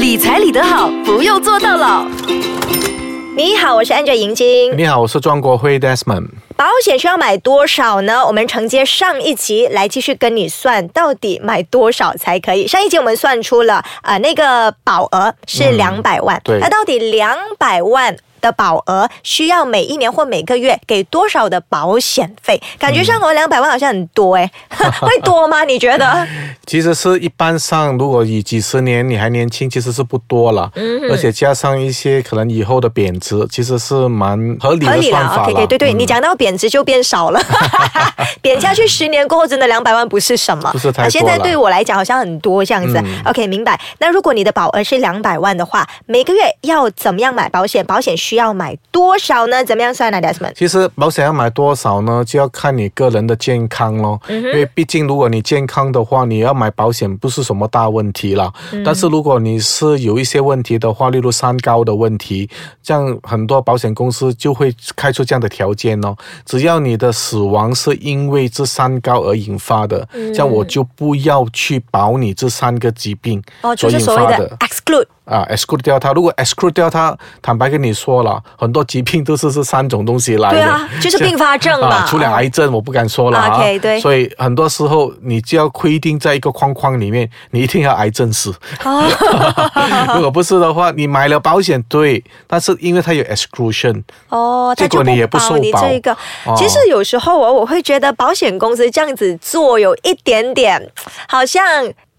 理财理得好，不用做到老。你好，我是 Angel 银晶。你好，我是庄国辉 Desmond。保险需要买多少呢？我们承接上一集来继续跟你算，到底买多少才可以？上一集我们算出了啊、呃那个保额是两百万，对那到底两百万？的保额需要每一年或每个月给多少的保险费？感觉上哦，两百万好像很多哎，会多吗？你觉得？其实是一般上，如果以几十年你还年轻，其实是不多了。嗯，而且加上一些可能以后的贬值，其实是蛮合理的合理啦算法，OK，对对你讲到贬值就变少了，贬下去十年过后，真的两百万不是什么，不是太多啊现在对我来讲好像很多这样子、OK，明白。那如果你的保额是两百万的话，每个月要怎么样买保险？保险需要买多少呢？怎么样算呢，Desmond？其实保险要买多少呢，就要看你个人的健康咯。嗯因为毕竟如果你健康的话，你要买保险不是什么大问题啦。嗯但是如果你是有一些问题的话，例如三高的问题，这样很多保险公司就会开出这样的条件哦。只要你的死亡是因为这三高而引发的，嗯这样我就不要去保你这三个疾病哦，就所引是所谓的发的。exclude。啊，exclude 掉它。如果 exclude 掉它，坦白跟你说了，很多疾病都是这三种东西来的。对啊就是并发症嘛啊，除了癌症，我不敢说了啊。OK，对所以很多时候你就要规定在一个框框里面，你一定要癌症死。如果不是的话，你买了保险对，但是因为它有 exclusion，哦，结果你也不受保你保这个。哦其实有时候我，我会觉得保险公司这样子做有一点点好像。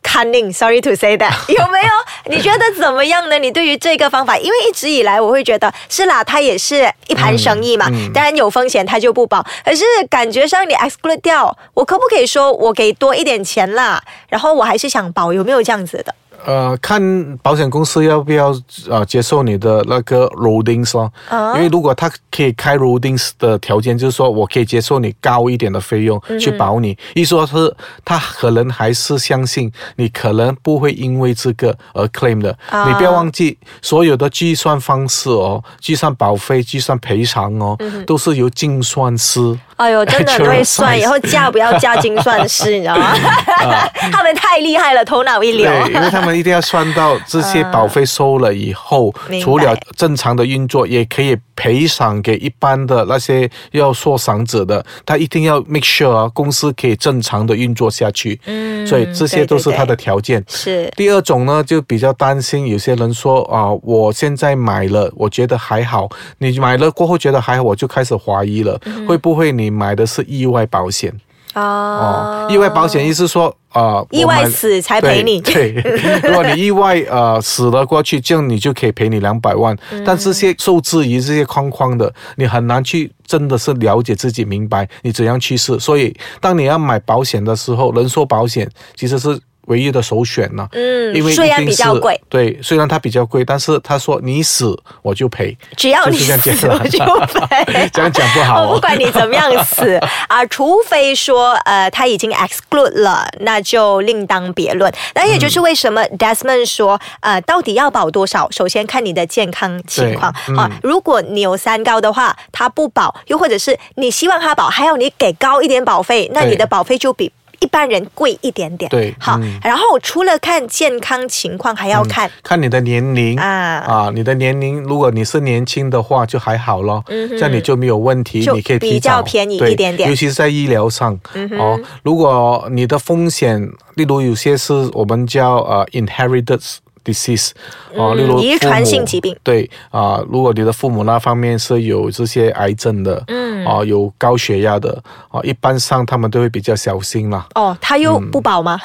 Cunning，sorry to say that，有没有？你觉得怎么样呢？你对于这个方法，因为一直以来我会觉得是啦，它也是一盘生意嘛，嗯当然有风险它就不保。可是感觉上你 exclude 掉，我可不可以说我给多一点钱啦？然后我还是想保，有没有这样子的？呃，看保险公司要不要呃接受你的那个 loadings 咯。啊因为如果他可以开 loadings 的条件，就是说我可以接受你高一点的费用嗯去保你，意思说是他可能还是相信你可能不会因为这个而 claim 的。啊你不要忘记，所有的计算方式哦，计算保费、计算赔偿哦，嗯都是由精算师。哎呦，真的很会算，以后嫁不要嫁精算师，你知道吗？他们太厉害了，头脑一流。对，因为他们一定要算到这些保费收了以后，除了正常的运作，也可以赔偿给一般的那些要受伤者的，他一定要 make sure 啊，公司可以正常的运作下去。嗯所以这些都是他的条件。是第二种呢，就比较担心，有些人说啊，我现在买了，我觉得还好。你买了过后觉得还好，我就开始怀疑了，嗯会不会你买的是意外保险？啊哦，意外保险意思说呃，意外死才赔你。对，对如果你意外呃死了过去，这样你就可以赔你两百万。嗯但这些受制于这些框框的，你很难去真的是了解自己明白你怎样去世。所以当你要买保险的时候，人寿保险其实是。唯一的首选呢、嗯因为虽然比较贵，对，虽然它比较贵，但是他说你死我就赔，只要你死讲我就赔。这样讲不好哦我 不管你怎么样死啊，除非说呃他已经 exclude 了，那就另当别论。那也就是为什么 Desmond 说呃到底要保多少？首先看你的健康情况嗯啊，如果你有三高的话，他不保；又或者是你希望他保，还要你给高一点保费，那你的保费就比。一般人贵一点点，对好，嗯。然后除了看健康情况，还要看、看你的年龄啊。啊，你的年龄，如果你是年轻的话，就还好咯，嗯这样你就没有问题，你可以比较便宜一点点。尤其是在医疗上、嗯哦。如果你的风险，例如有些是我们叫呃 inherited disease 哦，例如嗯遗传性疾病。对啊、如果你的父母那方面是有这些癌症的，嗯，啊、有高血压的，啊、一般上他们都会比较小心啦。哦，他又不保吗？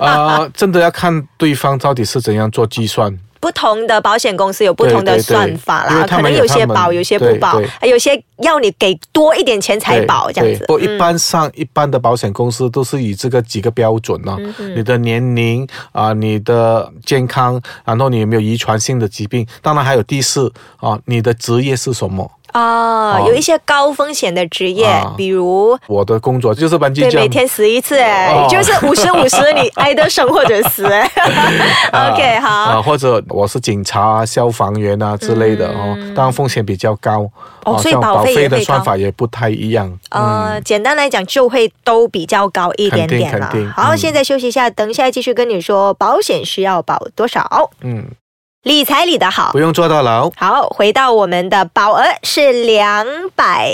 呃，真的要看对方到底是怎样做计算。不同的保险公司有不同的算法啦，可能有些保，有些不保，有些要你给多一点钱才保这样子。不一般上、一般的保险公司都是以这个几个标准呢、嗯你的年龄啊、你的健康，然后你有没有遗传性的疾病，当然还有第四啊、你的职业是什么。啊，哦有一些高风险的职业，啊。比如。我的工作就是班机对，每天死一次，哎、哦。就是五十五十，你挨得生或者死，哎。OK，好，啊，或者我是警察啊、消防员啊之类的哦，当然风险比较高。嗯哦所以保保费的算法也不太一样。呃，简单来讲，就会都比较高一点点了肯定。好，嗯。现在休息一下，等一下继续跟你说保险需要保多少，嗯，理财理得好不。用坐到牢。好，回到我们的保额是两百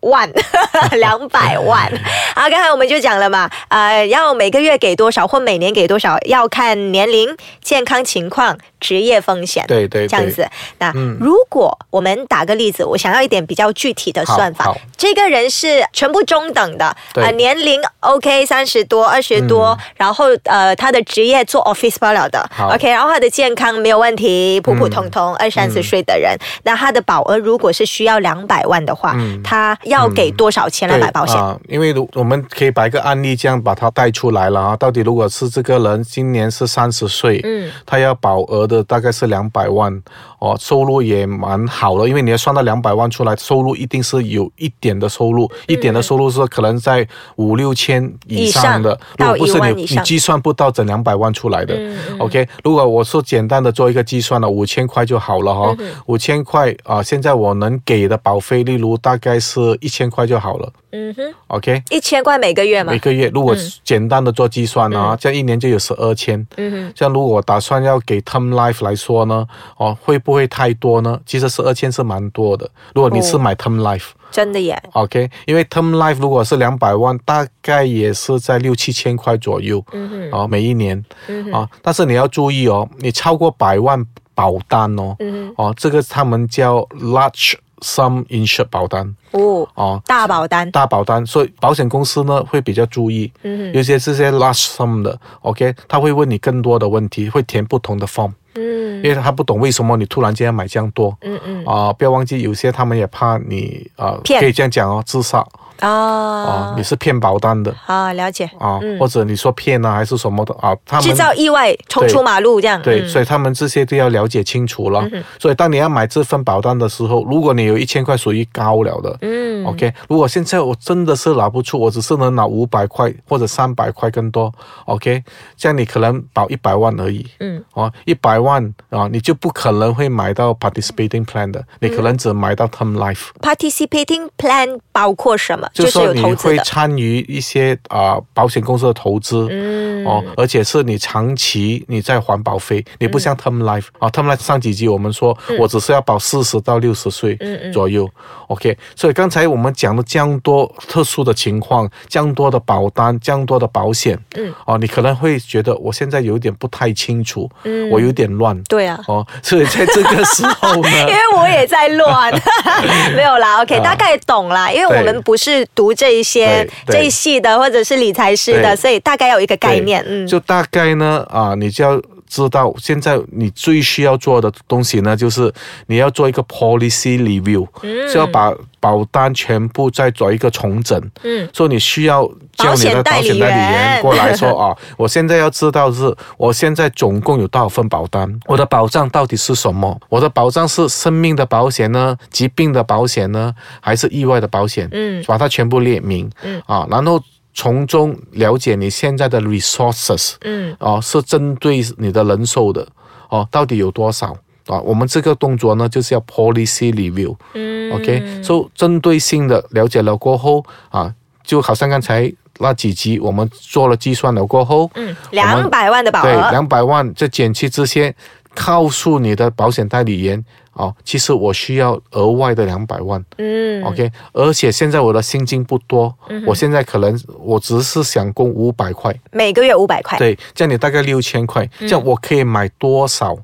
万，两百万。啊，刚才我们就讲了嘛，呃，要每个月给多少或每年给多少，要看年龄、健康情况、职业风险。对对对这样子。那、嗯如果我们打个例子，我想要一点比较具体的算法好好。这个人是全部中等的，对呃，年龄 OK 三十多、二十多，然后呃，他的职业做 office 罢了的，OK，然后他的健康没有问题，普普通通，二三十岁的人，那他的保额如果是需要两百万的话，嗯他要给多少钱来买保险？啊，因为如我们可以把一个案例这样把它带出来了啊。到底如果是这个人今年是三十岁，嗯，他要保额的大概是两百万哦，收入也蛮好的，因为你要算到两百万出来，收入一定是有一点的收入，一点的收入是可能在五六千以上的，上如果不是你你计算不到整两百万出来的。OK，如果我是简单的做一个计算了，五千块就好了哈、嗯五千块啊、现在我能给的保费，例如大概是一千块就好了。嗯哼，OK，一千块每个月嘛。每，个月如果简单的做计算啊，这样一年就有十二千。嗯哼，这样如果我打算要给 Term Life 来说呢，哦，会不会太多呢？其实十二千是蛮多的。如果你是哦买 Term Life，OK，、真的耶，OK，因为 Term Life 如果是两百万，大概也是在六七千块左右。嗯哼，哦，每一年。嗯哼，啊，但是你要注意哦，你超过百万保单哦，嗯哦，这个他们叫 Large Sum Insured 保单，哦，哦。大保单，大保单，所以保险公司呢会比较注意，嗯有些这些 large sum 的，OK，他会问你更多的问题，会填不同的 form，嗯。因为他不懂为什么你突然间要买这样多嗯嗯啊、不要忘记有些他们也怕你啊、骗可以这样讲哦，自杀啊、啊你是骗保单的。啊，了解，啊、嗯。或者你说骗啊还是什么的啊，他们制造意外冲出马路这样，对，嗯。所以他们这些都要了解清楚了。所以当你要买这份保单的时候，如果你有一千块属于高了的，嗯。OK，如果现在我真的是拿不出，我只是能拿五百块或者三百块更多，OK，这样你可能保一百万而已。嗯，哦，一百万啊，你就不可能会买到 participating plan 的，你可能只买到 term life。participating plan 包括什么？就是说你会参与一些啊、保险公司的投资，嗯。哦，而且是你长期你在还保费，你不像 term life 啊、t e r m life 上几集我们说，我只是要保四十到六十岁左右、o k 所以刚才我们讲的这样多特殊的情况，这样多的保单，这样多的保险，嗯，哦，你可能会觉得我现在有点不太清楚，嗯。我有点乱，对啊。哦，所以在这个时候呢 因。为我也在乱，没有啦，OK，、啊。大概懂啦。因为我们不是读这一些这一系的，或者是理财师的，所以大概有一个概念。嗯，就大概呢啊，你就要知道，现在你最需要做的东西呢，就是你要做一个 policy review，嗯是要把保单全部再做一个重整。嗯，所以你需要叫你的保保险代理险代理员员过来说啊，我现在要知道是我现在总共有多少份保单，我的保障到底是什么？我的保障是生命的保险呢，疾病的保险呢，还是意外的保险？嗯把它全部列明。嗯啊，然后从中了解你现在的 resources。嗯哦，是针对你的人寿的哦，到底有多少啊？我们这个动作呢，就是要 policy review。嗯 OK，所、以针对性的了解了过后啊，就好像刚才那几集我们做了计算了过后，嗯，两百万的保对，额，两百万这减去这些，告诉你的保险代理员哦，其实我需要额外的两百万。嗯 OK，而且现在我的薪金不多，我现在可能我只是想供五百块，每个月五百块。对，这样你大概六千块，这样我可以买多少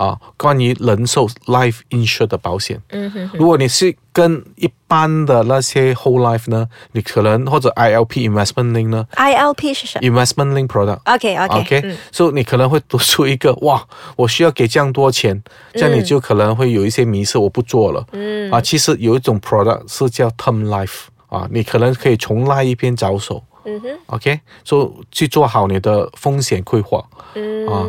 啊？关于人寿 life insure 的保险，嗯哼，如果你是跟一般的那些 whole life 呢，你可能或者 ILP investment link 呢 ILP 是什么，investment link product。？OK OK OK，嗯所以你可能会读出一个哇，我需要给这样多钱，这样你就可能会有一些迷失，我不做了。嗯啊，其实有一种 product 是叫 term life 啊，你可能可以从那一边着手。嗯哼 OK，所以去做好你的风险规划。嗯。啊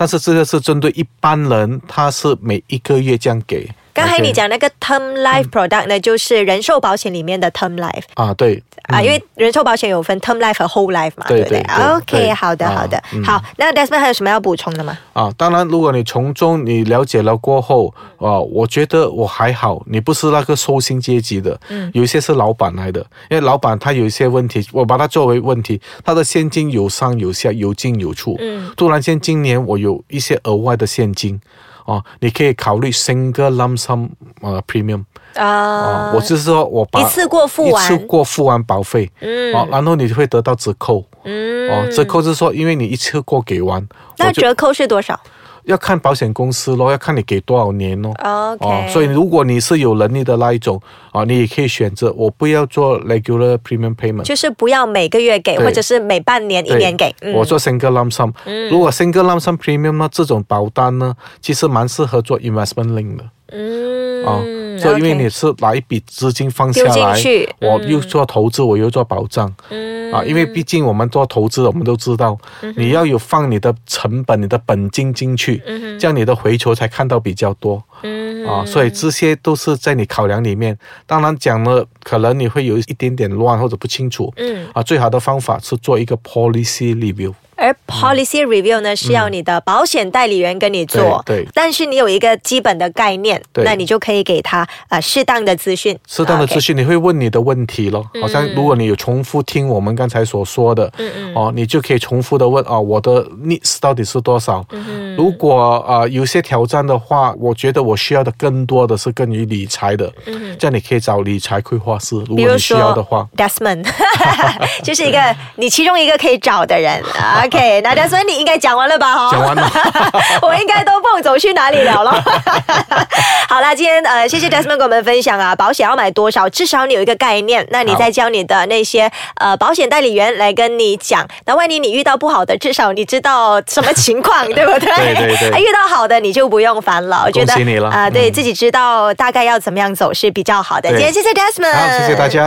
但是这个是针对一般人，他是每一个月这样给。刚刚才你讲那个 term life product 呢，就是人寿保险里面的 term life 啊，对啊，因为人寿保险有分 term life 和 whole life 嘛，不对不对对？OK，好的啊好的，嗯好。那 Desmond 还有什么要补充的吗？啊，当然，如果你从中你了解了过后，啊，我觉得我还好，你不是那个收薪阶级的，嗯，有一些是老板来的，因为老板他有一些问题，我把它作为问题，他的现金有上有下，有进有出，嗯，突然间今年我有一些额外的现金。哦，你可以考虑 single lump sum 呃 premium 啊。呃，我就是说我把一次过付完。一次过付完保费，嗯。哦，然后你会得到折扣，嗯。哦，折扣是说因为你一次过给完，那折扣是多少要看保险公司咯，要看你给多少年咯。？OK，哦，所以如果你是有能力的那一种啊，你也可以选择我不要做 regular premium payment，就是不要每个月给，或者是每半年、一年给。嗯我做 single lump sum。如果 single lump sum premium 呢，这种保单呢，其实蛮适合做 investment link 的。嗯啊，就因为你是拿一笔资金放下来去，我嗯又做投资，我又做保障，嗯啊，因为毕竟我们做投资的，我们都知道，你要有放你的成本、你的本金进去，这样你的回酬才看到比较多。嗯啊，所以这些都是在你考量里面。当然讲了，可能你会有一点点乱或者不清楚。嗯啊，最好的方法是做一个 policy review。而 policy review 呢，是要你的保险代理人跟你做，嗯对对但是你有一个基本的概念，那你就可以给他呃适当的资讯，适当的资讯，你会问你的问题咯。好像如果你有重复听我们刚才所说的，嗯嗯哦，你就可以重复的问哦，我的 needs 到底是多少？嗯如果呃有些挑战的话，我觉得我需要的更多的是关于理财的，这样你可以找理财规划师，如果你需要的话。Desmond，就是一个你其中一个可以找的人。OK，那 Desmond 你应该讲完了吧？哈，讲完了 我应该都不走去哪里了了。好啦，今天呃，谢谢 Desmond 跟我们分享啊，保险要买多少，至少你有一个概念，那你好再教你的那些呃保险代理员来跟你讲。那万一你遇到不好的，至少你知道什么情况，对不对？对对对啊遇到好的你就不用烦了。我觉得啊、对嗯自己知道大概要怎么样走是比较好的。今天谢谢 Desmond，好，谢谢大家。